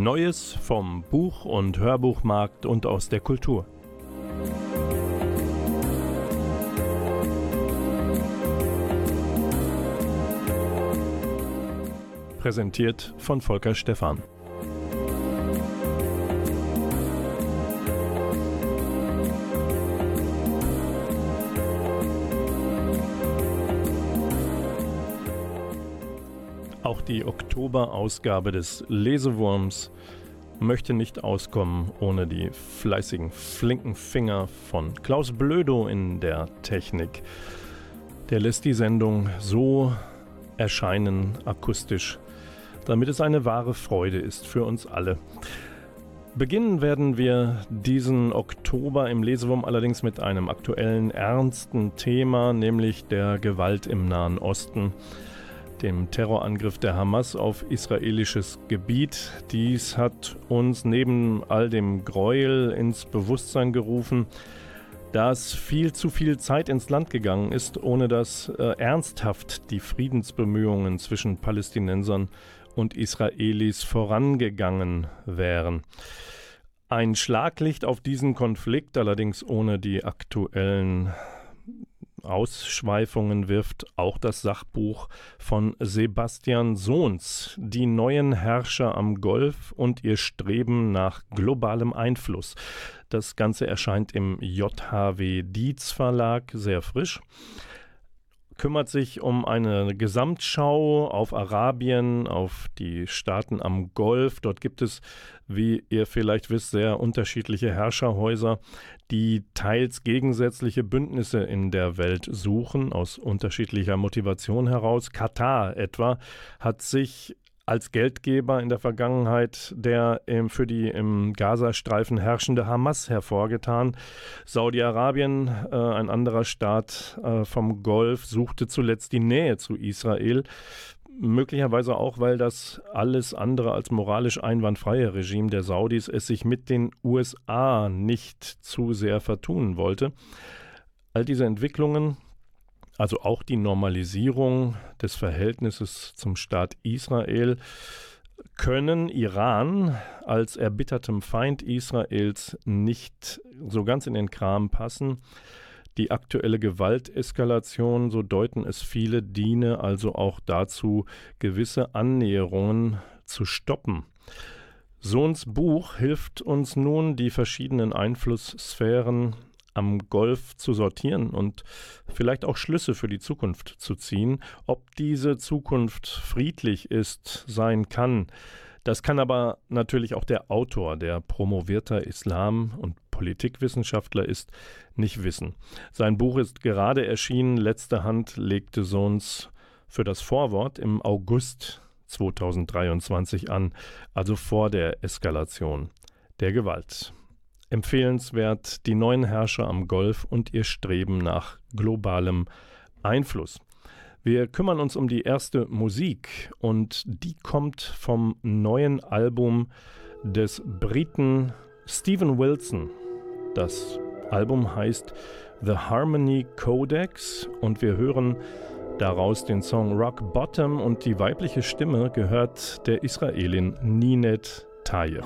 Neues vom Buch- und Hörbuchmarkt und aus der Kultur. Präsentiert von Volker Stephan. Auch die Oktoberausgabe des Lesewurms möchte nicht auskommen ohne die fleißigen, flinken Finger von Klaus Blödo in der Technik. Der lässt die Sendung so erscheinen, akustisch, damit es eine wahre Freude ist für uns alle. Beginnen werden wir diesen Oktober im Lesewurm allerdings mit einem aktuellen, ernsten Thema, nämlich der Gewalt im Nahen Osten dem Terrorangriff der Hamas auf israelisches Gebiet. Dies hat uns neben all dem Gräuel ins Bewusstsein gerufen, dass viel zu viel Zeit ins Land gegangen ist, ohne dass äh, ernsthaft die Friedensbemühungen zwischen Palästinensern und Israelis vorangegangen wären. Ein Schlaglicht auf diesen Konflikt, allerdings ohne die aktuellen Ausschweifungen wirft auch das Sachbuch von Sebastian Sohns, Die neuen Herrscher am Golf und ihr Streben nach globalem Einfluss. Das Ganze erscheint im JHW Dietz Verlag, sehr frisch kümmert sich um eine Gesamtschau auf Arabien, auf die Staaten am Golf. Dort gibt es, wie ihr vielleicht wisst, sehr unterschiedliche Herrscherhäuser, die teils gegensätzliche Bündnisse in der Welt suchen, aus unterschiedlicher Motivation heraus. Katar etwa hat sich als Geldgeber in der Vergangenheit der ähm, für die im Gazastreifen herrschende Hamas hervorgetan. Saudi-Arabien, äh, ein anderer Staat äh, vom Golf, suchte zuletzt die Nähe zu Israel. Möglicherweise auch, weil das alles andere als moralisch einwandfreie Regime der Saudis es sich mit den USA nicht zu sehr vertun wollte. All diese Entwicklungen also auch die Normalisierung des Verhältnisses zum Staat Israel, können Iran als erbittertem Feind Israels nicht so ganz in den Kram passen. Die aktuelle Gewalteskalation, so deuten es viele, diene also auch dazu, gewisse Annäherungen zu stoppen. Sohns Buch hilft uns nun, die verschiedenen Einflusssphären am Golf zu sortieren und vielleicht auch Schlüsse für die Zukunft zu ziehen. Ob diese Zukunft friedlich ist, sein kann, das kann aber natürlich auch der Autor, der promovierter Islam- und Politikwissenschaftler ist, nicht wissen. Sein Buch ist gerade erschienen, letzte Hand legte Sohns für das Vorwort im August 2023 an, also vor der Eskalation der Gewalt. Empfehlenswert die neuen Herrscher am Golf und ihr Streben nach globalem Einfluss. Wir kümmern uns um die erste Musik und die kommt vom neuen Album des Briten Stephen Wilson. Das Album heißt The Harmony Codex und wir hören daraus den Song Rock Bottom und die weibliche Stimme gehört der Israelin Ninet Tayyip.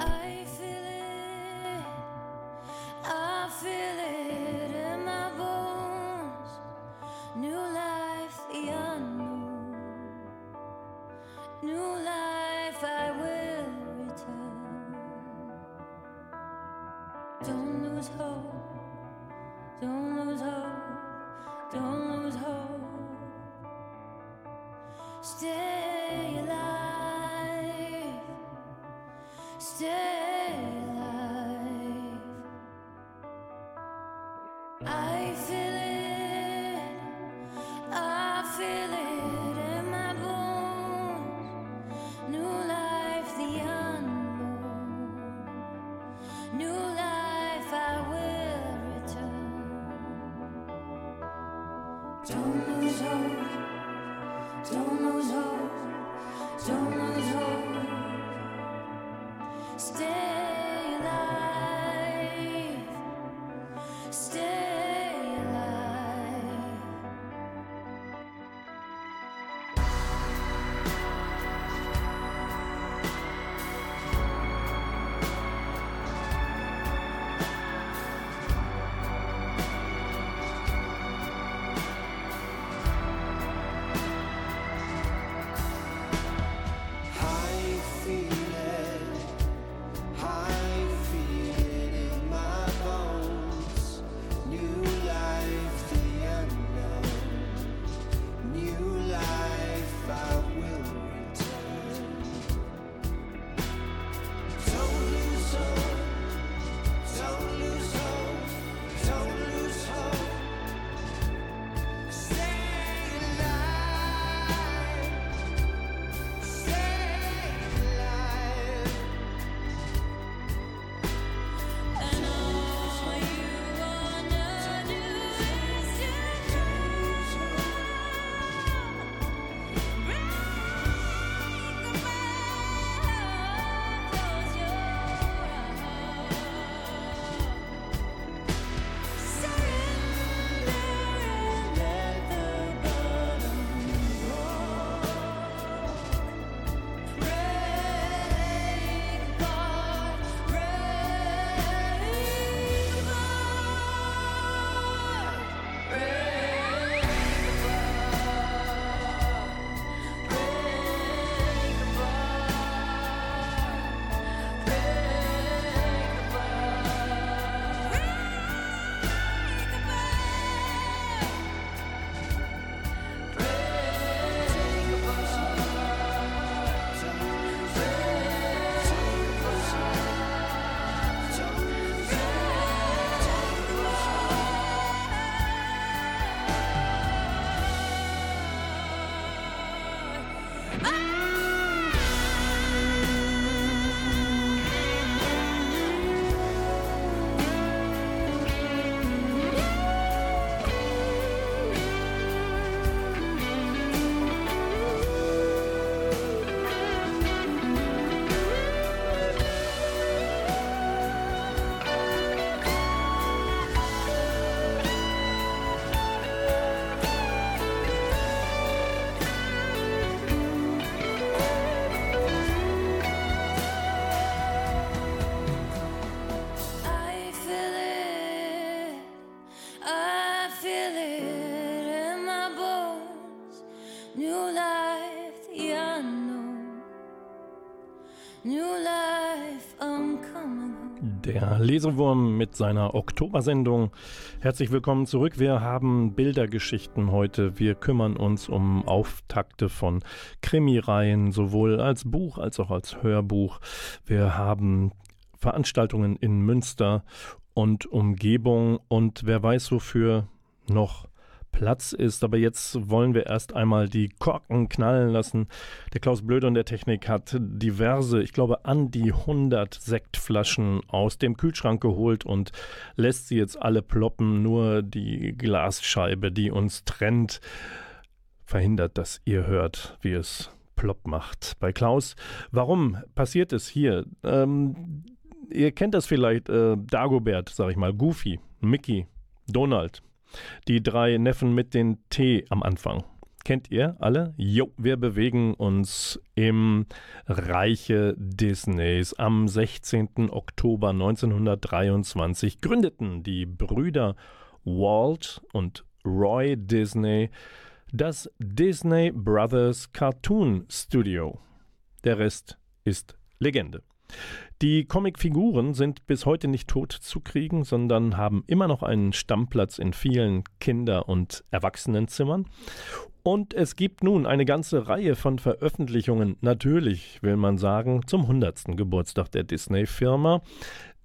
Lesewurm mit seiner Oktobersendung. Herzlich willkommen zurück. Wir haben Bildergeschichten heute. Wir kümmern uns um Auftakte von Krimireihen, sowohl als Buch als auch als Hörbuch. Wir haben Veranstaltungen in Münster und Umgebung und wer weiß, wofür noch Platz ist. Aber jetzt wollen wir erst einmal die Korken knallen lassen. Der Klaus Blöde und der Technik hat diverse, ich glaube an die 100 Sektflaschen aus dem Kühlschrank geholt und lässt sie jetzt alle ploppen. Nur die Glasscheibe, die uns trennt, verhindert, dass ihr hört, wie es plopp macht. Bei Klaus, warum passiert es hier? Ähm, ihr kennt das vielleicht, äh, Dagobert, sag ich mal, Goofy, Mickey, Donald. Die drei Neffen mit den T am Anfang. Kennt ihr alle? Jo, wir bewegen uns im Reiche Disneys. Am 16. Oktober 1923 gründeten die Brüder Walt und Roy Disney das Disney Brothers Cartoon Studio. Der Rest ist Legende. Die Comicfiguren sind bis heute nicht tot zu kriegen, sondern haben immer noch einen Stammplatz in vielen Kinder- und Erwachsenenzimmern. Und es gibt nun eine ganze Reihe von Veröffentlichungen, natürlich will man sagen, zum 100. Geburtstag der Disney-Firma,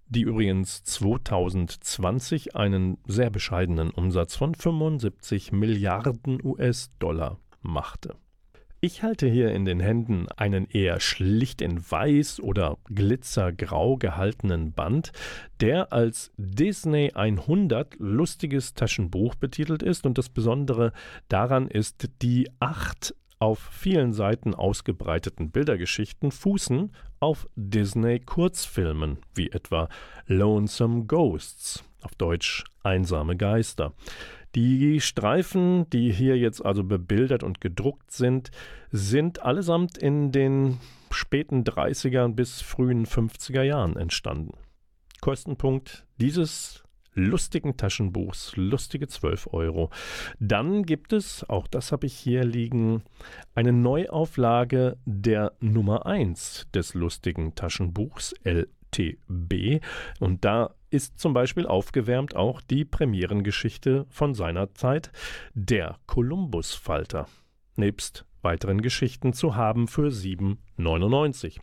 die übrigens 2020 einen sehr bescheidenen Umsatz von 75 Milliarden US-Dollar machte. Ich halte hier in den Händen einen eher schlicht in weiß oder glitzergrau gehaltenen Band, der als Disney 100 lustiges Taschenbuch betitelt ist und das Besondere daran ist die acht auf vielen Seiten ausgebreiteten Bildergeschichten fußen auf Disney-Kurzfilmen, wie etwa Lonesome Ghosts, auf Deutsch Einsame Geister. Die Streifen, die hier jetzt also bebildert und gedruckt sind, sind allesamt in den späten 30er bis frühen 50er Jahren entstanden. Kostenpunkt dieses lustigen Taschenbuchs, lustige 12 Euro. Dann gibt es, auch das habe ich hier liegen, eine Neuauflage der Nummer 1 des lustigen Taschenbuchs LTB. Und da ist zum Beispiel aufgewärmt auch die Premierengeschichte von seiner Zeit, der Kolumbusfalter. Nebst weiteren Geschichten zu haben für 7,99.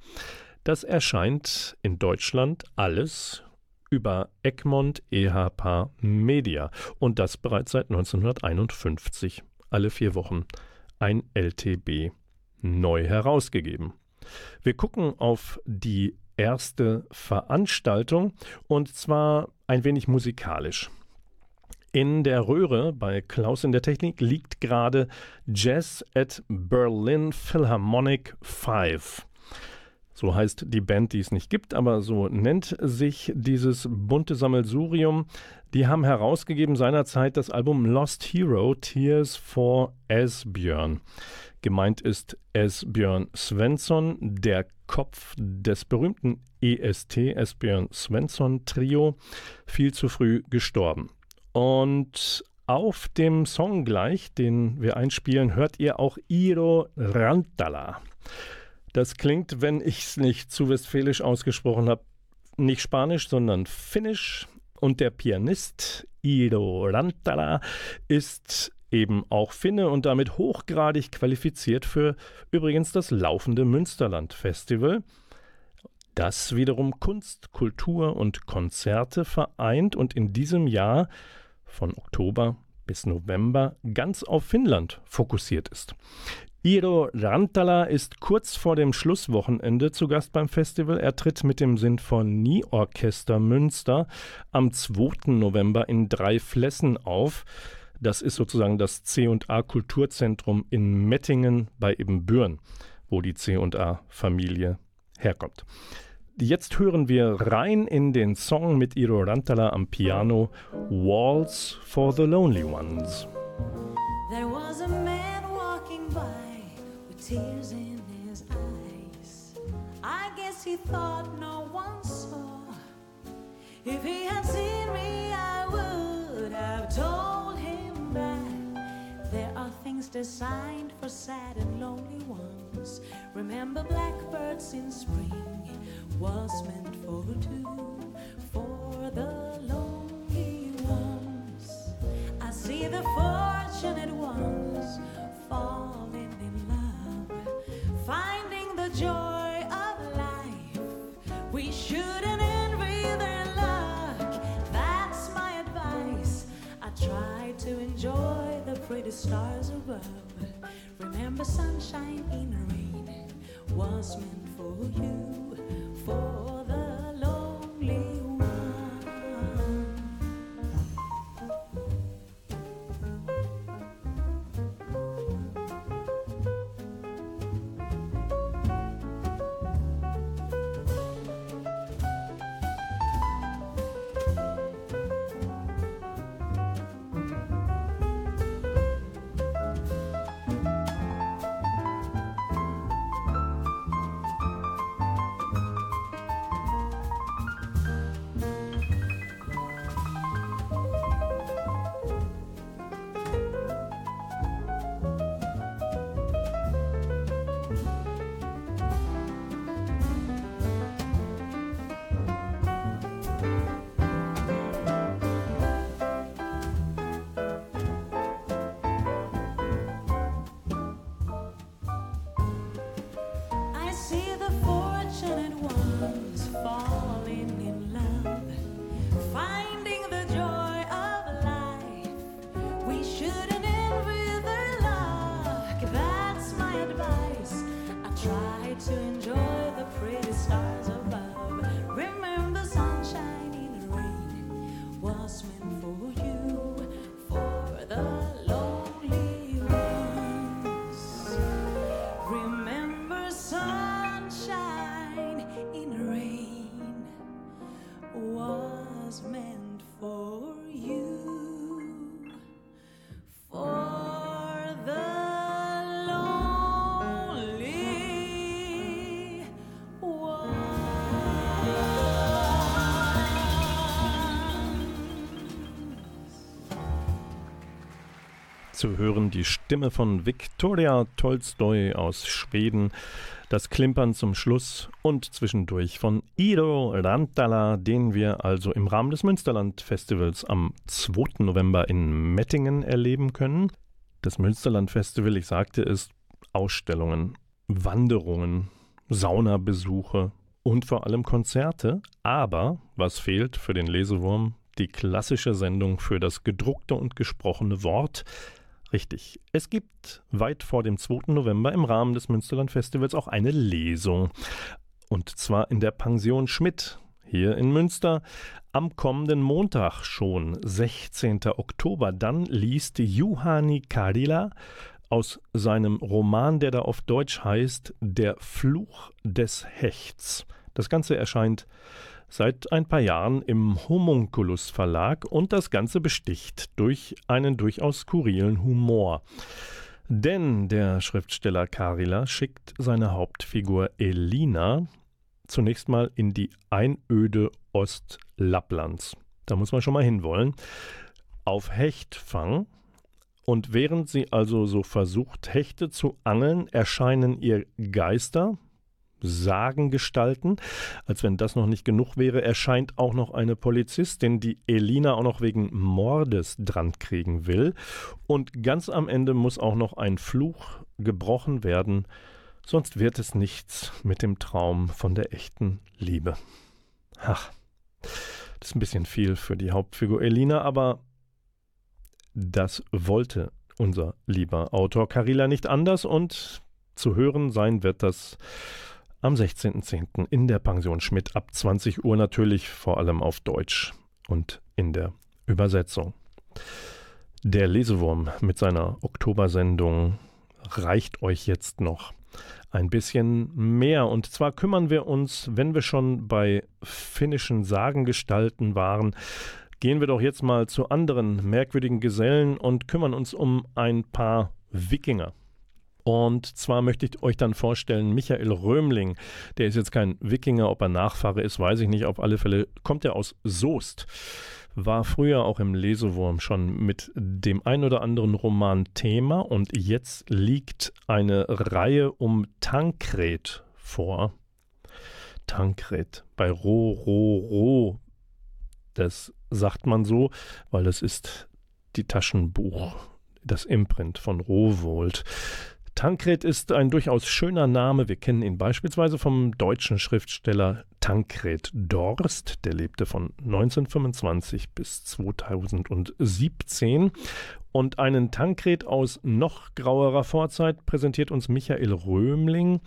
Das erscheint in Deutschland alles über Egmont EHP Media und das bereits seit 1951. Alle vier Wochen ein LTB neu herausgegeben. Wir gucken auf die erste Veranstaltung und zwar ein wenig musikalisch. In der Röhre bei Klaus in der Technik liegt gerade Jazz at Berlin Philharmonic 5. So heißt die Band, die es nicht gibt, aber so nennt sich dieses bunte Sammelsurium. Die haben herausgegeben seinerzeit das Album Lost Hero Tears for Esbjörn. Gemeint ist Esbjörn Svensson, der Kopf des berühmten EST Esbjörn Svensson Trio, viel zu früh gestorben. Und auf dem Song gleich, den wir einspielen, hört ihr auch Iro Rantala. Das klingt, wenn ich es nicht zu westfälisch ausgesprochen habe, nicht Spanisch, sondern Finnisch. Und der Pianist Ido Rantala ist eben auch Finne und damit hochgradig qualifiziert für übrigens das laufende Münsterland Festival, das wiederum Kunst, Kultur und Konzerte vereint und in diesem Jahr von Oktober bis November ganz auf Finnland fokussiert ist. Iro Rantala ist kurz vor dem Schlusswochenende zu Gast beim Festival. Er tritt mit dem Sinfonieorchester Münster am 2. November in drei Flessen auf. Das ist sozusagen das C&A Kulturzentrum in Mettingen bei Ebenbüren, wo die C&A Familie herkommt. Jetzt hören wir rein in den Song mit Iro Rantala am Piano Walls for the Lonely Ones. There was a man walking by tears in his eyes. I guess he thought no one saw. If he had seen me, I would have told him that there are things designed for sad and lonely ones. Remember, blackbirds in spring was meant for two, for the lonely ones. I see the fortunate ones falling the stars above. Remember, sunshine in rain was meant for you, for zu hören die Stimme von Viktoria Tolstoi aus Schweden, das Klimpern zum Schluss und zwischendurch von Ido Rantala, den wir also im Rahmen des Münsterland-Festivals am 2. November in Mettingen erleben können. Das Münsterland-Festival, ich sagte es, Ausstellungen, Wanderungen, Saunabesuche und vor allem Konzerte, aber was fehlt für den Lesewurm? Die klassische Sendung für das gedruckte und gesprochene Wort. Richtig, es gibt weit vor dem 2. November im Rahmen des Münsterland Festivals auch eine Lesung. Und zwar in der Pension Schmidt hier in Münster am kommenden Montag schon, 16. Oktober. Dann liest Juhani Karila aus seinem Roman, der da auf Deutsch heißt Der Fluch des Hechts. Das Ganze erscheint seit ein paar Jahren im Homunculus Verlag und das Ganze besticht durch einen durchaus skurrilen Humor. Denn der Schriftsteller Karila schickt seine Hauptfigur Elina zunächst mal in die Einöde Ostlapplands. Da muss man schon mal hinwollen. Auf Hechtfang. Und während sie also so versucht, Hechte zu angeln, erscheinen ihr Geister, Sagengestalten. Als wenn das noch nicht genug wäre, erscheint auch noch eine Polizistin, die Elina auch noch wegen Mordes dran kriegen will. Und ganz am Ende muss auch noch ein Fluch gebrochen werden, sonst wird es nichts mit dem Traum von der echten Liebe. Ach, das ist ein bisschen viel für die Hauptfigur Elina, aber das wollte unser lieber Autor Carilla nicht anders und zu hören sein wird das am 16.10. in der Pension Schmidt ab 20 Uhr natürlich vor allem auf Deutsch und in der Übersetzung. Der Lesewurm mit seiner Oktobersendung reicht euch jetzt noch ein bisschen mehr. Und zwar kümmern wir uns, wenn wir schon bei finnischen Sagengestalten waren, gehen wir doch jetzt mal zu anderen merkwürdigen Gesellen und kümmern uns um ein paar Wikinger. Und zwar möchte ich euch dann vorstellen, Michael Römling, der ist jetzt kein Wikinger, ob er Nachfahre ist, weiß ich nicht. Auf alle Fälle kommt er aus Soest war früher auch im Lesewurm schon mit dem ein oder anderen Roman Thema und jetzt liegt eine Reihe um Tankred vor. Tankred bei Ro, Ro, Ro. Das sagt man so, weil das ist die Taschenbuch, das Imprint von Rowold. Tankred ist ein durchaus schöner Name. Wir kennen ihn beispielsweise vom deutschen Schriftsteller Tankred Dorst. Der lebte von 1925 bis 2017. Und einen Tankred aus noch grauerer Vorzeit präsentiert uns Michael Römling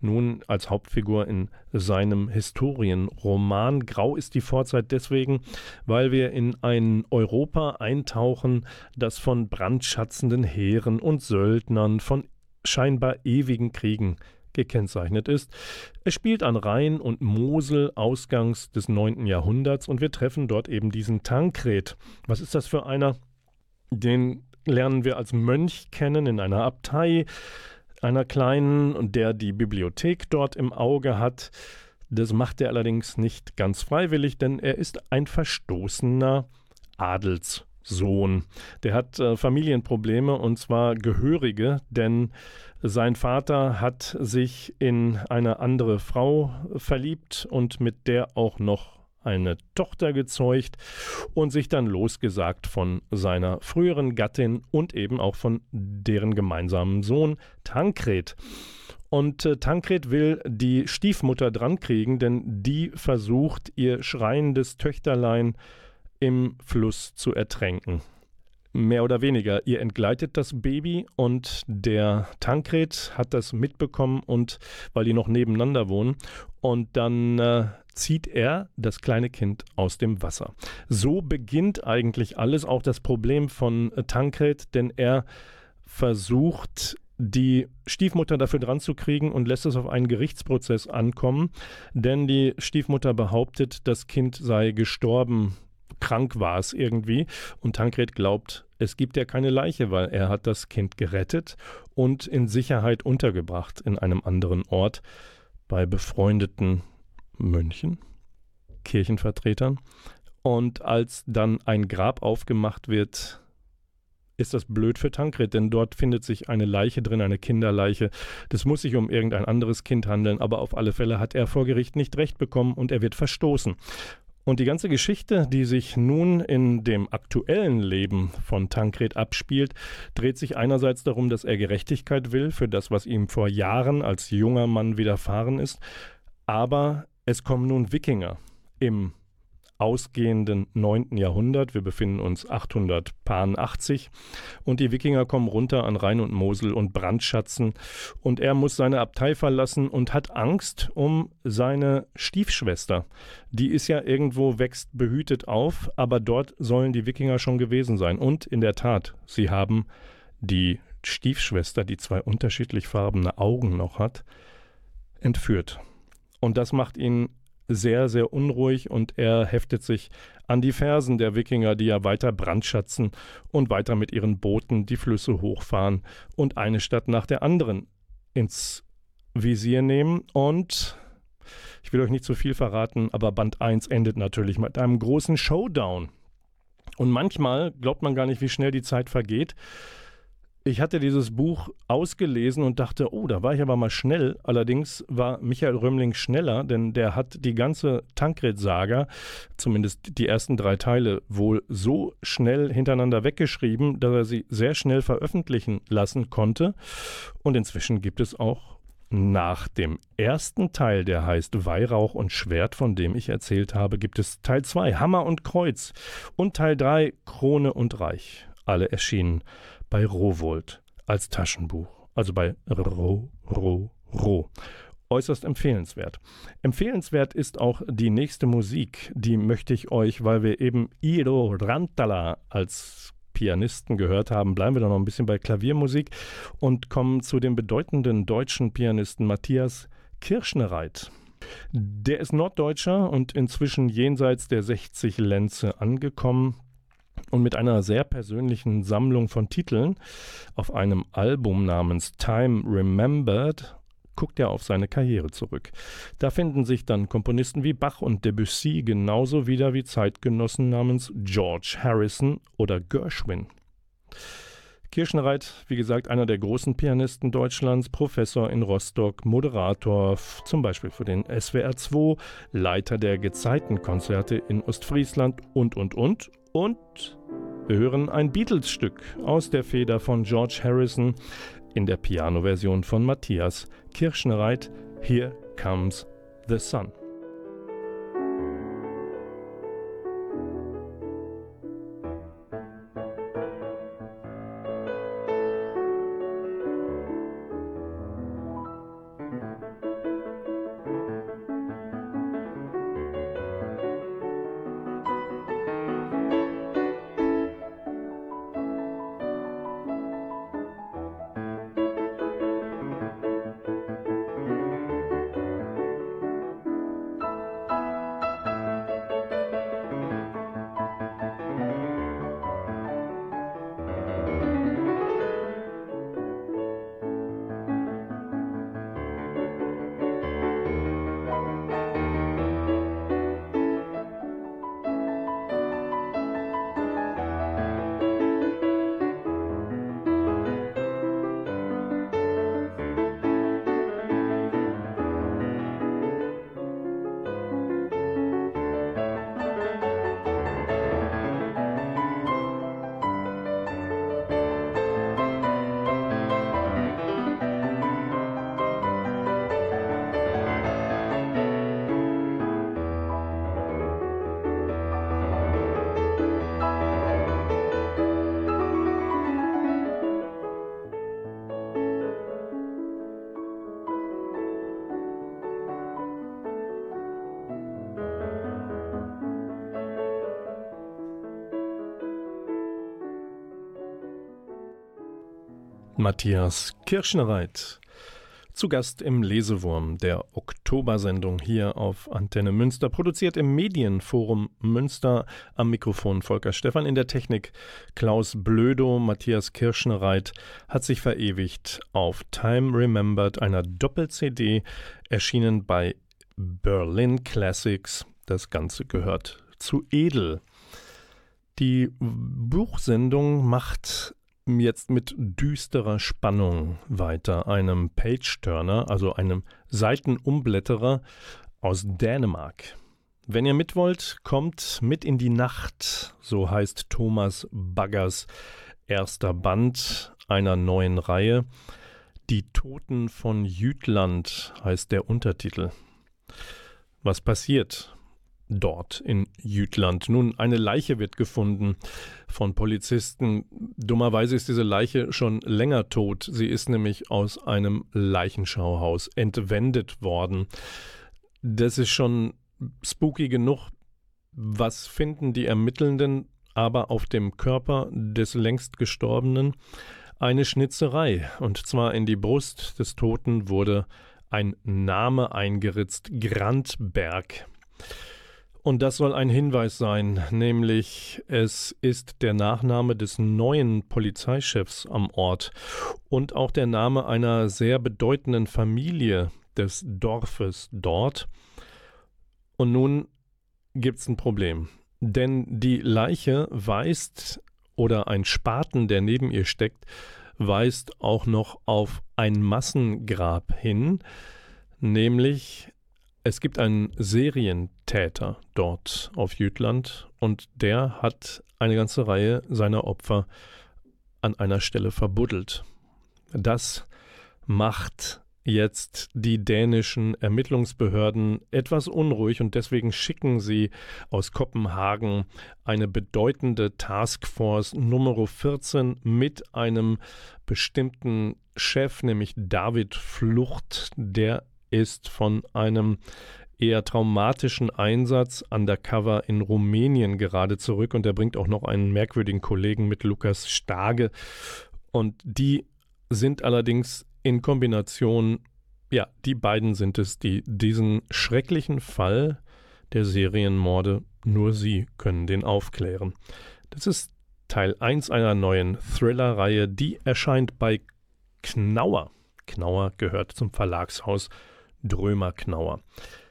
nun als Hauptfigur in seinem Historienroman. Grau ist die Vorzeit deswegen, weil wir in ein Europa eintauchen, das von brandschatzenden Heeren und Söldnern, von scheinbar ewigen Kriegen gekennzeichnet ist. Es spielt an Rhein und Mosel ausgangs des 9. Jahrhunderts und wir treffen dort eben diesen Tankred. Was ist das für einer? Den lernen wir als Mönch kennen in einer Abtei, einer kleinen, der die Bibliothek dort im Auge hat. Das macht er allerdings nicht ganz freiwillig, denn er ist ein verstoßener Adels. Sohn. Der hat äh, Familienprobleme und zwar gehörige, denn sein Vater hat sich in eine andere Frau verliebt und mit der auch noch eine Tochter gezeugt und sich dann losgesagt von seiner früheren Gattin und eben auch von deren gemeinsamen Sohn Tankred. Und äh, Tankred will die Stiefmutter drankriegen, denn die versucht, ihr schreiendes Töchterlein äh, im Fluss zu ertränken. Mehr oder weniger. Ihr entgleitet das Baby und der Tankred hat das mitbekommen und weil die noch nebeneinander wohnen und dann äh, zieht er das kleine Kind aus dem Wasser. So beginnt eigentlich alles, auch das Problem von äh, Tankred, denn er versucht die Stiefmutter dafür dran zu kriegen und lässt es auf einen Gerichtsprozess ankommen, denn die Stiefmutter behauptet, das Kind sei gestorben krank war es irgendwie. Und Tankred glaubt, es gibt ja keine Leiche, weil er hat das Kind gerettet und in Sicherheit untergebracht in einem anderen Ort bei befreundeten Mönchen, Kirchenvertretern. Und als dann ein Grab aufgemacht wird, ist das blöd für Tankred, denn dort findet sich eine Leiche drin, eine Kinderleiche. Das muss sich um irgendein anderes Kind handeln, aber auf alle Fälle hat er vor Gericht nicht recht bekommen und er wird verstoßen. Und die ganze Geschichte, die sich nun in dem aktuellen Leben von Tankred abspielt, dreht sich einerseits darum, dass er Gerechtigkeit will für das, was ihm vor Jahren als junger Mann widerfahren ist, aber es kommen nun Wikinger im ausgehenden 9. Jahrhundert. Wir befinden uns 880 und die Wikinger kommen runter an Rhein und Mosel und brandschatzen und er muss seine Abtei verlassen und hat Angst um seine Stiefschwester. Die ist ja irgendwo wächst behütet auf, aber dort sollen die Wikinger schon gewesen sein und in der Tat, sie haben die Stiefschwester, die zwei unterschiedlich farbene Augen noch hat, entführt. Und das macht ihn sehr, sehr unruhig und er heftet sich an die Fersen der Wikinger, die ja weiter brandschatzen und weiter mit ihren Booten die Flüsse hochfahren und eine Stadt nach der anderen ins Visier nehmen. Und ich will euch nicht zu viel verraten, aber Band 1 endet natürlich mit einem großen Showdown. Und manchmal glaubt man gar nicht, wie schnell die Zeit vergeht. Ich hatte dieses Buch ausgelesen und dachte, oh, da war ich aber mal schnell. Allerdings war Michael Römling schneller, denn der hat die ganze Tankred-Saga, zumindest die ersten drei Teile, wohl so schnell hintereinander weggeschrieben, dass er sie sehr schnell veröffentlichen lassen konnte. Und inzwischen gibt es auch nach dem ersten Teil, der heißt Weihrauch und Schwert, von dem ich erzählt habe, gibt es Teil 2, Hammer und Kreuz und Teil 3, Krone und Reich. Alle erschienen bei Rowold als Taschenbuch, also bei Ro, Ro, Ro. Äußerst empfehlenswert. Empfehlenswert ist auch die nächste Musik, die möchte ich euch, weil wir eben Iro Rantala als Pianisten gehört haben, bleiben wir doch noch ein bisschen bei Klaviermusik und kommen zu dem bedeutenden deutschen Pianisten Matthias Kirschnereit. Der ist Norddeutscher und inzwischen jenseits der 60 Lenze angekommen und mit einer sehr persönlichen Sammlung von Titeln auf einem Album namens Time Remembered guckt er auf seine Karriere zurück. Da finden sich dann Komponisten wie Bach und Debussy genauso wieder wie Zeitgenossen namens George Harrison oder Gershwin. Kirschenreit, wie gesagt, einer der großen Pianisten Deutschlands, Professor in Rostock, Moderator zum Beispiel für den SWR 2, Leiter der Gezeitenkonzerte in Ostfriesland und, und, und. Und wir hören ein Beatles-Stück aus der Feder von George Harrison in der Pianoversion von Matthias Kirschnereit. Here comes the sun. Matthias Kirschnereit. Zu Gast im Lesewurm der Oktobersendung hier auf Antenne Münster, produziert im Medienforum Münster. Am Mikrofon Volker Stephan, in der Technik Klaus Blödo. Matthias Kirschnereit hat sich verewigt auf Time Remembered, einer Doppel-CD, erschienen bei Berlin Classics. Das Ganze gehört zu Edel. Die Buchsendung macht jetzt mit düsterer Spannung weiter, einem Page-Turner, also einem Seitenumblätterer aus Dänemark. Wenn ihr mit wollt, kommt mit in die Nacht, so heißt Thomas Baggers erster Band einer neuen Reihe. Die Toten von Jütland heißt der Untertitel. Was passiert dort in Jütland? Nun, eine Leiche wird gefunden von Polizisten. Dummerweise ist diese Leiche schon länger tot. Sie ist nämlich aus einem Leichenschauhaus entwendet worden. Das ist schon spooky genug. Was finden die Ermittelnden aber auf dem Körper des längst Gestorbenen? Eine Schnitzerei, und zwar in die Brust des Toten wurde ein Name eingeritzt, Grandberg. Und das soll ein Hinweis sein, nämlich es ist der Nachname des neuen Polizeichefs am Ort und auch der Name einer sehr bedeutenden Familie des Dorfes dort. Und nun gibt es ein Problem. Denn die Leiche weist, oder ein Spaten, der neben ihr steckt, weist auch noch auf ein Massengrab hin, nämlich es gibt einen Serientäter dort auf Jütland und der hat eine ganze Reihe seiner Opfer an einer Stelle verbuddelt. Das macht jetzt die dänischen Ermittlungsbehörden etwas unruhig und deswegen schicken sie aus Kopenhagen eine bedeutende Taskforce Nummer 14 mit einem bestimmten Chef, nämlich David Flucht, der ist von einem eher traumatischen Einsatz undercover in Rumänien gerade zurück und er bringt auch noch einen merkwürdigen Kollegen mit Lukas Stage und die sind allerdings in Kombination, ja, die beiden sind es, die diesen schrecklichen Fall der Serienmorde, nur sie können den aufklären. Das ist Teil 1 einer neuen Thriller-Reihe, die erscheint bei Knauer. Knauer gehört zum Verlagshaus Drömer Knauer.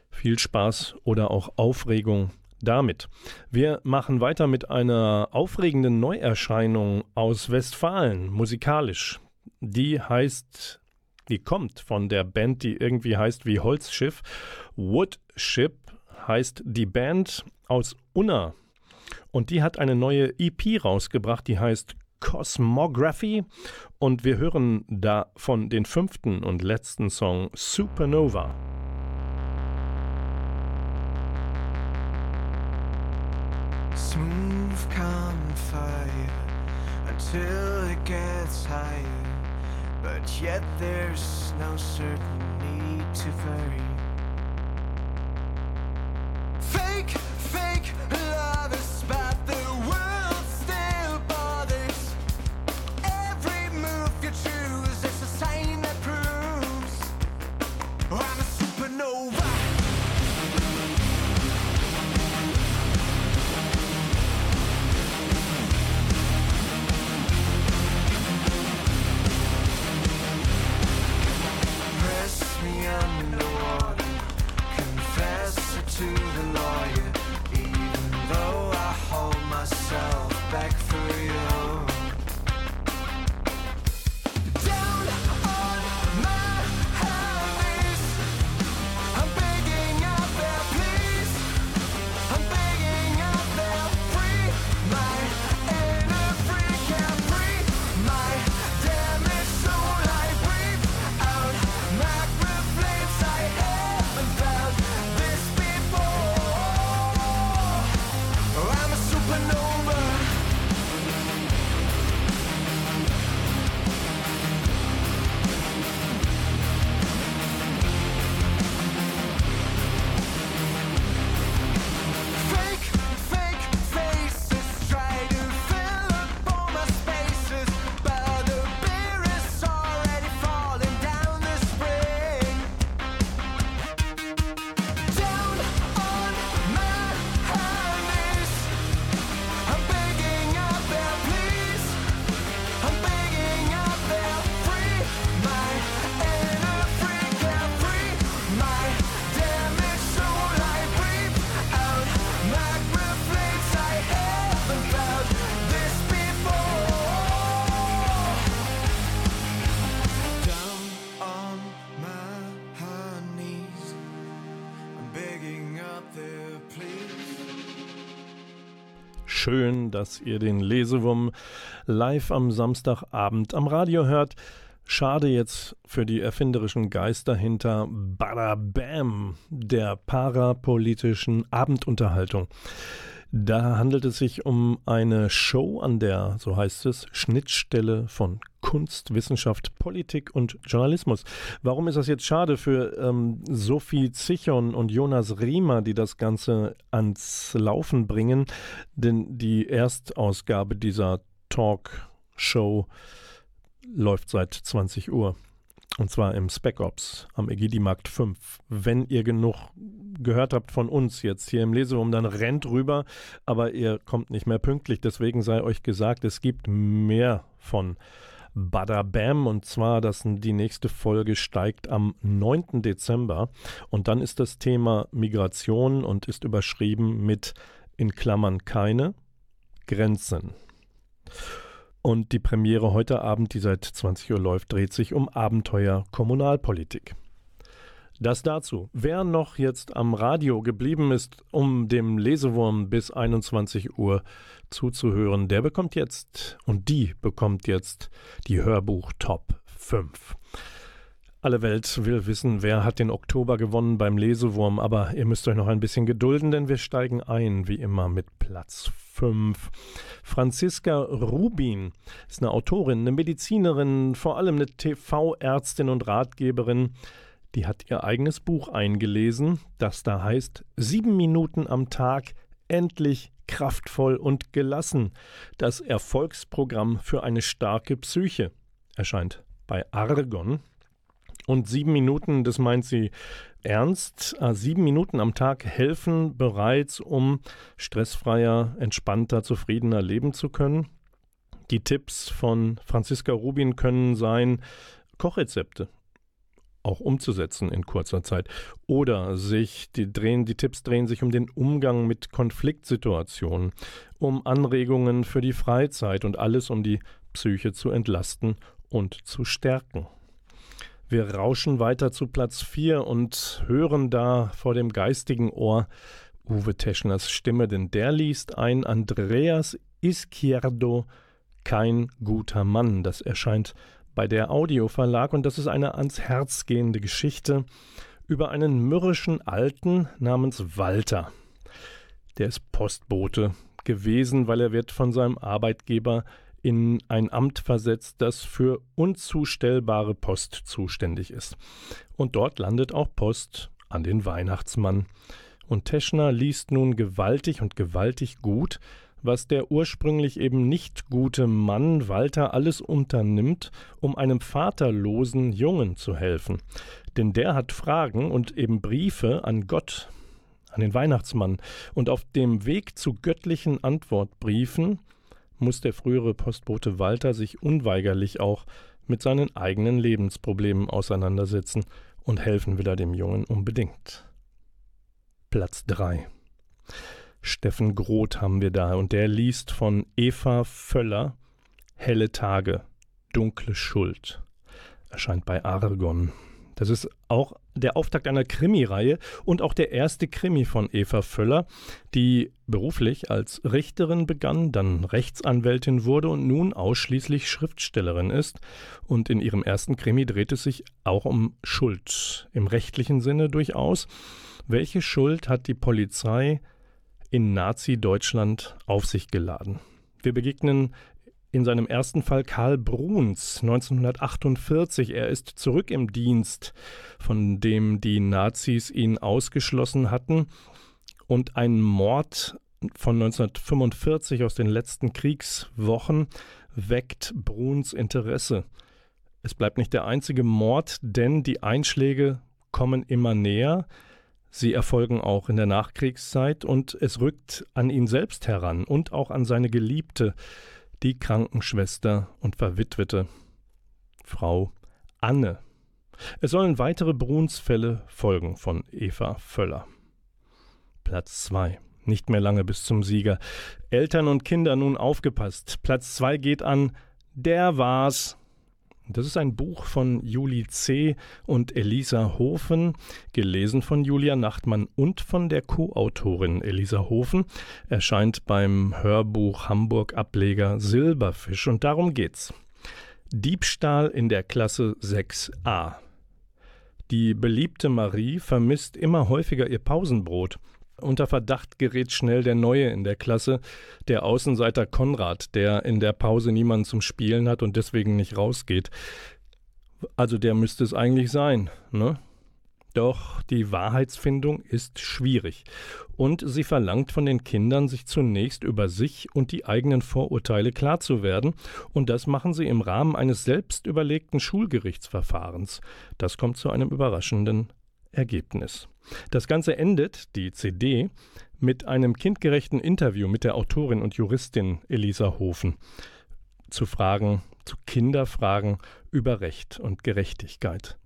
Viel Spaß oder auch Aufregung damit. Wir machen weiter mit einer aufregenden Neuerscheinung aus Westfalen, musikalisch. Die heißt die kommt von der Band, die irgendwie heißt wie Holzschiff. Woodship heißt die Band aus Unna. Und die hat eine neue EP rausgebracht, die heißt Cosmography. Und wir hören da von den fünften und letzten Song Supernova. Smooth come fire until it gets higher. But yet there's no certain need to vary. Fake, fake dass ihr den Lesewurm live am Samstagabend am Radio hört. Schade jetzt für die erfinderischen Geister hinter Bada Bam, der parapolitischen Abendunterhaltung. Da handelt es sich um eine Show an der, so heißt es, Schnittstelle von Kunst, Wissenschaft, Politik und Journalismus. Warum ist das jetzt schade für ähm, Sophie Zichon und Jonas Riemer, die das Ganze ans Laufen bringen? Denn die Erstausgabe dieser Talkshow läuft seit 20 Uhr. Und zwar im Spec Ops am Egidimarkt 5. Wenn ihr genug gehört habt von uns jetzt hier im Leseraum, dann rennt rüber, aber ihr kommt nicht mehr pünktlich. Deswegen sei euch gesagt, es gibt mehr von Bada Bam und zwar, dass die nächste Folge steigt am 9. Dezember und dann ist das Thema Migration und ist überschrieben mit in Klammern keine Grenzen. Und die Premiere heute Abend, die seit 20 Uhr läuft, dreht sich um Abenteuer Kommunalpolitik. Das dazu. Wer noch jetzt am Radio geblieben ist, um dem Lesewurm bis 21 Uhr zuzuhören, der bekommt jetzt und die bekommt jetzt die Hörbuch Top 5. Alle Welt will wissen, wer hat den Oktober gewonnen beim Lesewurm, aber ihr müsst euch noch ein bisschen gedulden, denn wir steigen ein, wie immer, mit Platz 5. Franziska Rubin ist eine Autorin, eine Medizinerin, vor allem eine TV-Ärztin und Ratgeberin. Die hat ihr eigenes Buch eingelesen, das da heißt Sieben Minuten am Tag, endlich kraftvoll und gelassen. Das Erfolgsprogramm für eine starke Psyche erscheint bei Argon und sieben Minuten, das meint sie ernst, äh, sieben Minuten am Tag helfen bereits, um stressfreier, entspannter, zufriedener leben zu können. Die Tipps von Franziska Rubin können sein, Kochrezepte auch umzusetzen in kurzer Zeit. Oder sich, die drehen, die Tipps drehen sich um den Umgang mit Konfliktsituationen, um Anregungen für die Freizeit und alles, um die Psyche zu entlasten und zu stärken. Wir rauschen weiter zu Platz 4 und hören da vor dem geistigen Ohr Uwe Teschners Stimme, denn der liest ein Andreas Izquierdo, kein guter Mann. Das erscheint bei der Audioverlag und das ist eine ans Herz gehende Geschichte über einen mürrischen Alten namens Walter. Der ist Postbote gewesen, weil er wird von seinem Arbeitgeber in ein Amt versetzt, das für unzustellbare Post zuständig ist. Und dort landet auch Post an den Weihnachtsmann. Und Teschner liest nun gewaltig und gewaltig gut, was der ursprünglich eben nicht gute Mann Walter alles unternimmt, um einem vaterlosen Jungen zu helfen. Denn der hat Fragen und eben Briefe an Gott, an den Weihnachtsmann. Und auf dem Weg zu göttlichen Antwortbriefen muss der frühere Postbote Walter sich unweigerlich auch mit seinen eigenen Lebensproblemen auseinandersetzen und helfen will er dem Jungen unbedingt. Platz 3. Steffen Groth haben wir da und der liest von Eva Völler Helle Tage, dunkle Schuld. Erscheint bei Argon. Das ist auch der Auftakt einer Krimireihe und auch der erste Krimi von Eva Völler, die beruflich als Richterin begann, dann Rechtsanwältin wurde und nun ausschließlich Schriftstellerin ist. Und in ihrem ersten Krimi dreht es sich auch um Schuld, im rechtlichen Sinne durchaus. Welche Schuld hat die Polizei in Nazi-Deutschland auf sich geladen? Wir begegnen in seinem ersten Fall Karl Bruns 1948. Er ist zurück im Dienst, von dem die Nazis ihn ausgeschlossen hatten. Und ein Mord von 1945 aus den letzten Kriegswochen weckt Bruns Interesse. Es bleibt nicht der einzige Mord, denn die Einschläge kommen immer näher. Sie erfolgen auch in der Nachkriegszeit und es rückt an ihn selbst heran und auch an seine Geliebte, die Krankenschwester und verwitwete Frau Anne. Es sollen weitere Brunsfälle folgen von Eva Völler. Platz 2. Nicht mehr lange bis zum Sieger. Eltern und Kinder nun aufgepasst. Platz 2 geht an Der war's. Das ist ein Buch von Juli C. und Elisa Hofen, gelesen von Julia Nachtmann und von der Co-Autorin Elisa Hofen, erscheint beim Hörbuch Hamburg Ableger Silberfisch und darum geht's. Diebstahl in der Klasse 6a. Die beliebte Marie vermisst immer häufiger ihr Pausenbrot. Unter Verdacht gerät schnell der Neue in der Klasse, der Außenseiter Konrad, der in der Pause niemanden zum Spielen hat und deswegen nicht rausgeht. Also der müsste es eigentlich sein, ne? Doch die Wahrheitsfindung ist schwierig und sie verlangt von den Kindern, sich zunächst über sich und die eigenen Vorurteile klar zu werden, und das machen sie im Rahmen eines selbst überlegten Schulgerichtsverfahrens. Das kommt zu einem überraschenden Ergebnis. Das Ganze endet, die CD, mit einem kindgerechten Interview mit der Autorin und Juristin Elisa Hofen zu Fragen, zu Kinderfragen über Recht und Gerechtigkeit.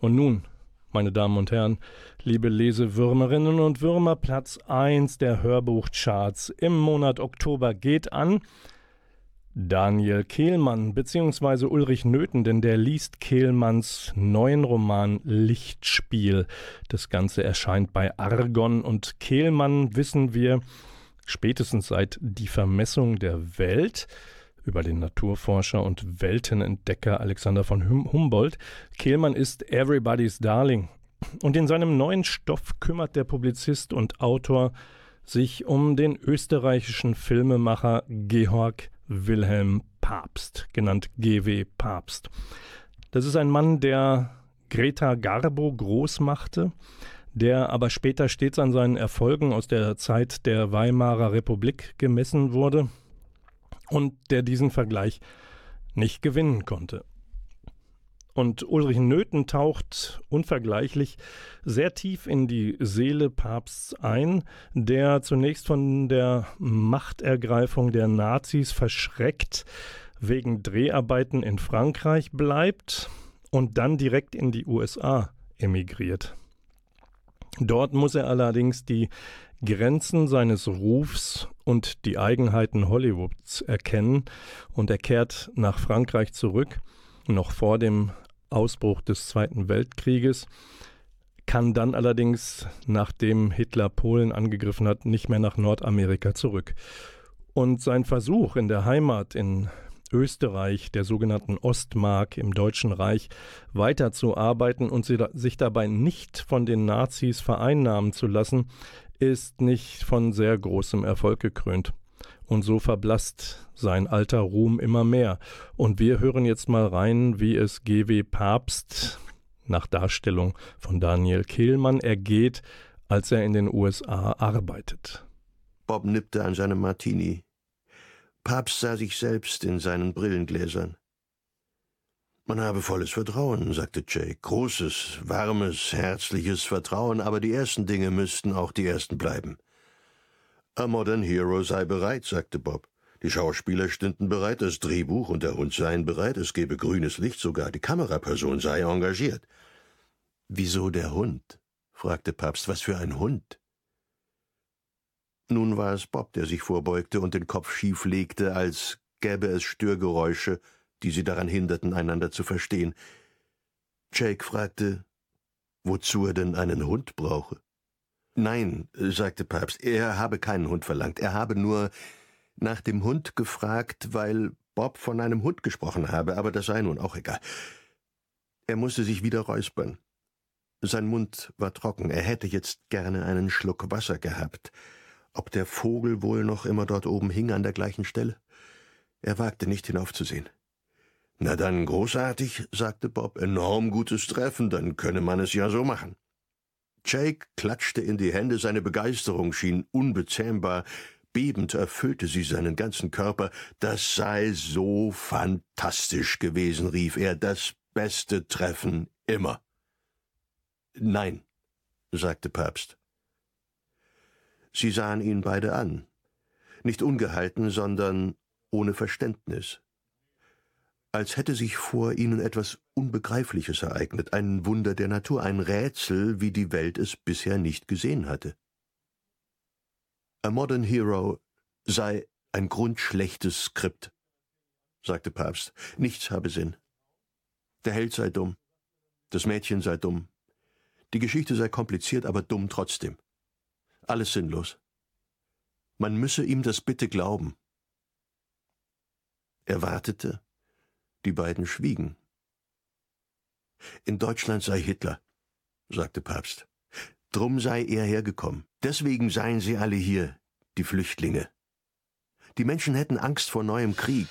Und nun, meine Damen und Herren, liebe Lesewürmerinnen und Würmer, Platz 1 der Hörbuchcharts im Monat Oktober geht an Daniel Kehlmann bzw. Ulrich Nöthen, denn der liest Kehlmanns neuen Roman Lichtspiel. Das Ganze erscheint bei Argon und Kehlmann wissen wir spätestens seit Die Vermessung der Welt über den Naturforscher und Weltenentdecker Alexander von Humboldt. Kehlmann ist Everybody's Darling. Und in seinem neuen Stoff kümmert der Publizist und Autor sich um den österreichischen Filmemacher Georg Wilhelm Papst, genannt GW Papst. Das ist ein Mann, der Greta Garbo groß machte, der aber später stets an seinen Erfolgen aus der Zeit der Weimarer Republik gemessen wurde und der diesen Vergleich nicht gewinnen konnte. Und Ulrich Nöthen taucht unvergleichlich sehr tief in die Seele Papsts ein, der zunächst von der Machtergreifung der Nazis verschreckt wegen Dreharbeiten in Frankreich bleibt und dann direkt in die USA emigriert. Dort muss er allerdings die Grenzen seines Rufs und die Eigenheiten Hollywoods erkennen und er kehrt nach Frankreich zurück noch vor dem Ausbruch des Zweiten Weltkrieges, kann dann allerdings, nachdem Hitler Polen angegriffen hat, nicht mehr nach Nordamerika zurück. Und sein Versuch in der Heimat in Österreich, der sogenannten Ostmark im Deutschen Reich, weiterzuarbeiten und sich dabei nicht von den Nazis vereinnahmen zu lassen, ist nicht von sehr großem Erfolg gekrönt. Und so verblasst sein alter Ruhm immer mehr. Und wir hören jetzt mal rein, wie es GW Papst nach Darstellung von Daniel Kehlmann ergeht, als er in den USA arbeitet. Bob nippte an seinem Martini. Papst sah sich selbst in seinen Brillengläsern. Man habe volles Vertrauen, sagte Jake. Großes, warmes, herzliches Vertrauen, aber die ersten Dinge müssten auch die ersten bleiben. A Modern Hero sei bereit, sagte Bob. Die Schauspieler stünden bereit, das Drehbuch und der Hund seien bereit, es gebe grünes Licht sogar, die Kameraperson sei engagiert. Wieso der Hund? fragte Papst. Was für ein Hund? Nun war es Bob, der sich vorbeugte und den Kopf schief legte, als gäbe es Störgeräusche, die sie daran hinderten, einander zu verstehen. Jake fragte, wozu er denn einen Hund brauche. Nein, sagte Papst, er habe keinen Hund verlangt. Er habe nur nach dem Hund gefragt, weil Bob von einem Hund gesprochen habe, aber das sei nun auch egal. Er musste sich wieder räuspern. Sein Mund war trocken, er hätte jetzt gerne einen Schluck Wasser gehabt. Ob der Vogel wohl noch immer dort oben hing an der gleichen Stelle? Er wagte nicht hinaufzusehen. Na dann großartig, sagte Bob, enorm gutes Treffen, dann könne man es ja so machen. Jake klatschte in die Hände, seine Begeisterung schien unbezähmbar, bebend erfüllte sie seinen ganzen Körper. Das sei so fantastisch gewesen, rief er, das beste Treffen immer. Nein, sagte Papst. Sie sahen ihn beide an, nicht ungehalten, sondern ohne Verständnis als hätte sich vor ihnen etwas Unbegreifliches ereignet, ein Wunder der Natur, ein Rätsel, wie die Welt es bisher nicht gesehen hatte. A Modern Hero sei ein grundschlechtes Skript, sagte Papst. Nichts habe Sinn. Der Held sei dumm. Das Mädchen sei dumm. Die Geschichte sei kompliziert, aber dumm trotzdem. Alles sinnlos. Man müsse ihm das bitte glauben. Er wartete. Die beiden schwiegen. In Deutschland sei Hitler, sagte Papst. Drum sei er hergekommen. Deswegen seien sie alle hier, die Flüchtlinge. Die Menschen hätten Angst vor neuem Krieg.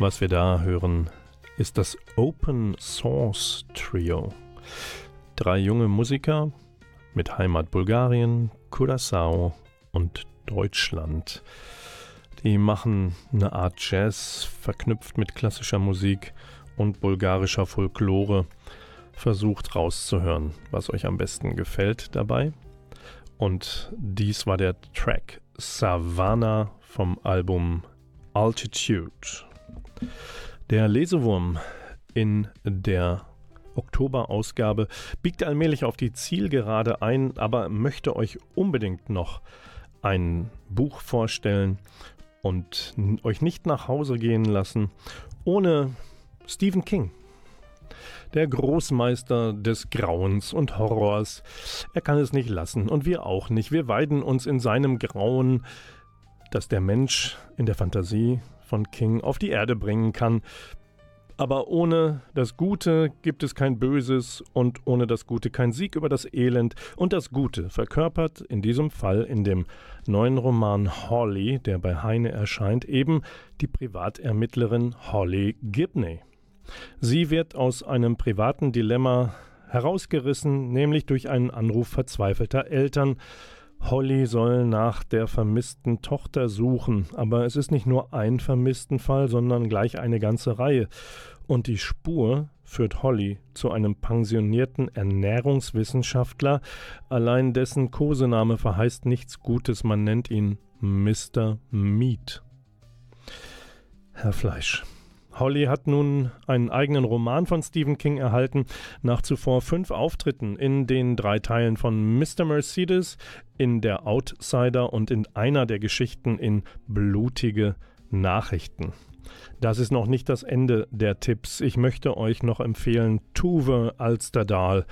Was wir da hören, ist das Open Source Trio. Drei junge Musiker mit Heimat Bulgarien, Curaçao und Deutschland. Die machen eine Art Jazz, verknüpft mit klassischer Musik und bulgarischer Folklore. Versucht rauszuhören, was euch am besten gefällt dabei. Und dies war der Track Savannah vom Album Altitude. Der Lesewurm in der Oktoberausgabe biegt allmählich auf die Zielgerade ein, aber möchte euch unbedingt noch ein Buch vorstellen und euch nicht nach Hause gehen lassen ohne Stephen King. Der Großmeister des Grauens und Horrors. Er kann es nicht lassen und wir auch nicht. Wir weiden uns in seinem Grauen, das der Mensch in der Fantasie von King auf die Erde bringen kann. Aber ohne das Gute gibt es kein Böses und ohne das Gute kein Sieg über das Elend. Und das Gute verkörpert in diesem Fall in dem neuen Roman Holly, der bei Heine erscheint, eben die Privatermittlerin Holly Gibney. Sie wird aus einem privaten Dilemma herausgerissen, nämlich durch einen Anruf verzweifelter Eltern, Holly soll nach der vermissten Tochter suchen, aber es ist nicht nur ein vermissten Fall, sondern gleich eine ganze Reihe. Und die Spur führt Holly zu einem pensionierten Ernährungswissenschaftler, allein dessen Kosename verheißt nichts Gutes, man nennt ihn Mr. Meat. Herr Fleisch. Holly hat nun einen eigenen Roman von Stephen King erhalten, nach zuvor fünf Auftritten in den drei Teilen von Mr. Mercedes, in Der Outsider und in einer der Geschichten in Blutige Nachrichten. Das ist noch nicht das Ende der Tipps. Ich möchte euch noch empfehlen Tuve Alsterdal.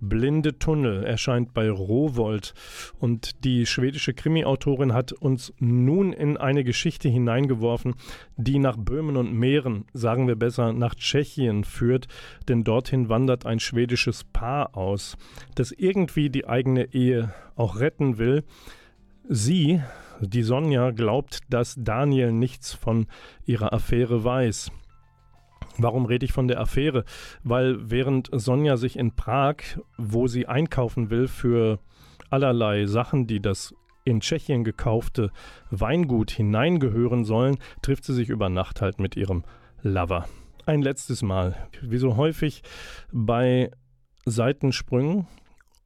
Blinde Tunnel erscheint bei Rowold und die schwedische Krimi-Autorin hat uns nun in eine Geschichte hineingeworfen, die nach Böhmen und Mähren, sagen wir besser nach Tschechien führt, denn dorthin wandert ein schwedisches Paar aus, das irgendwie die eigene Ehe auch retten will. Sie, die Sonja, glaubt, dass Daniel nichts von ihrer Affäre weiß. Warum rede ich von der Affäre? Weil während Sonja sich in Prag, wo sie einkaufen will für allerlei Sachen, die das in Tschechien gekaufte Weingut hineingehören sollen, trifft sie sich über Nacht halt mit ihrem Lover. Ein letztes Mal, wie so häufig bei Seitensprüngen.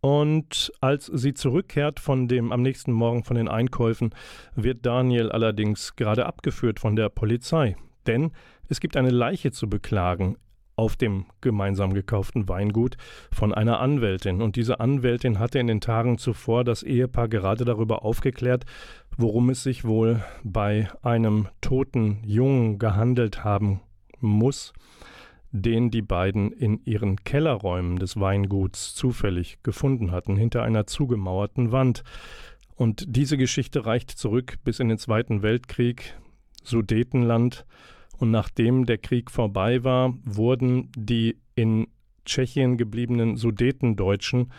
Und als sie zurückkehrt von dem am nächsten Morgen von den Einkäufen, wird Daniel allerdings gerade abgeführt von der Polizei. Denn es gibt eine Leiche zu beklagen auf dem gemeinsam gekauften Weingut von einer Anwältin. Und diese Anwältin hatte in den Tagen zuvor das Ehepaar gerade darüber aufgeklärt, worum es sich wohl bei einem toten Jungen gehandelt haben muss, den die beiden in ihren Kellerräumen des Weinguts zufällig gefunden hatten, hinter einer zugemauerten Wand. Und diese Geschichte reicht zurück bis in den Zweiten Weltkrieg, Sudetenland, und nachdem der Krieg vorbei war, wurden die in Tschechien gebliebenen Sudetendeutschen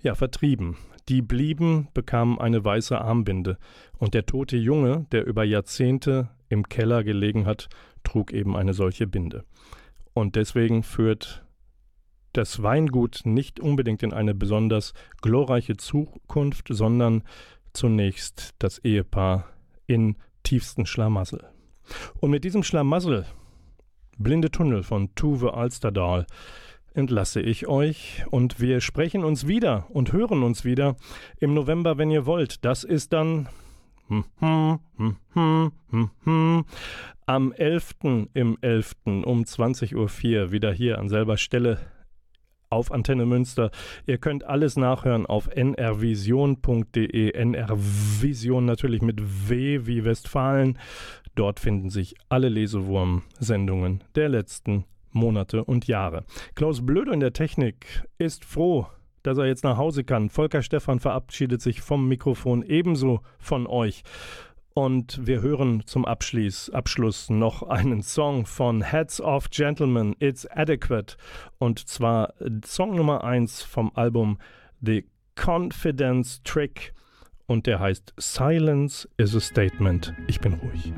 ja vertrieben. Die blieben, bekamen eine weiße Armbinde. Und der tote Junge, der über Jahrzehnte im Keller gelegen hat, trug eben eine solche Binde. Und deswegen führt das Weingut nicht unbedingt in eine besonders glorreiche Zukunft, sondern zunächst das Ehepaar in tiefsten Schlamassel. Und mit diesem Schlamassel, Blinde Tunnel von Tuve Alsterdal, entlasse ich euch und wir sprechen uns wieder und hören uns wieder im November, wenn ihr wollt. Das ist dann hm, hm, hm, am 11. im 11. um 20.04 Uhr wieder hier an selber Stelle auf Antenne Münster. Ihr könnt alles nachhören auf nrvision.de. nrvision natürlich mit W wie Westfalen. Dort finden sich alle Lesewurm-Sendungen der letzten Monate und Jahre. Klaus Blöde in der Technik ist froh, dass er jetzt nach Hause kann. Volker Stephan verabschiedet sich vom Mikrofon ebenso von euch. Und wir hören zum Abschluss, Abschluss noch einen Song von Heads of Gentlemen, It's Adequate. Und zwar Song Nummer 1 vom Album The Confidence Trick. Und der heißt Silence is a Statement. Ich bin ruhig.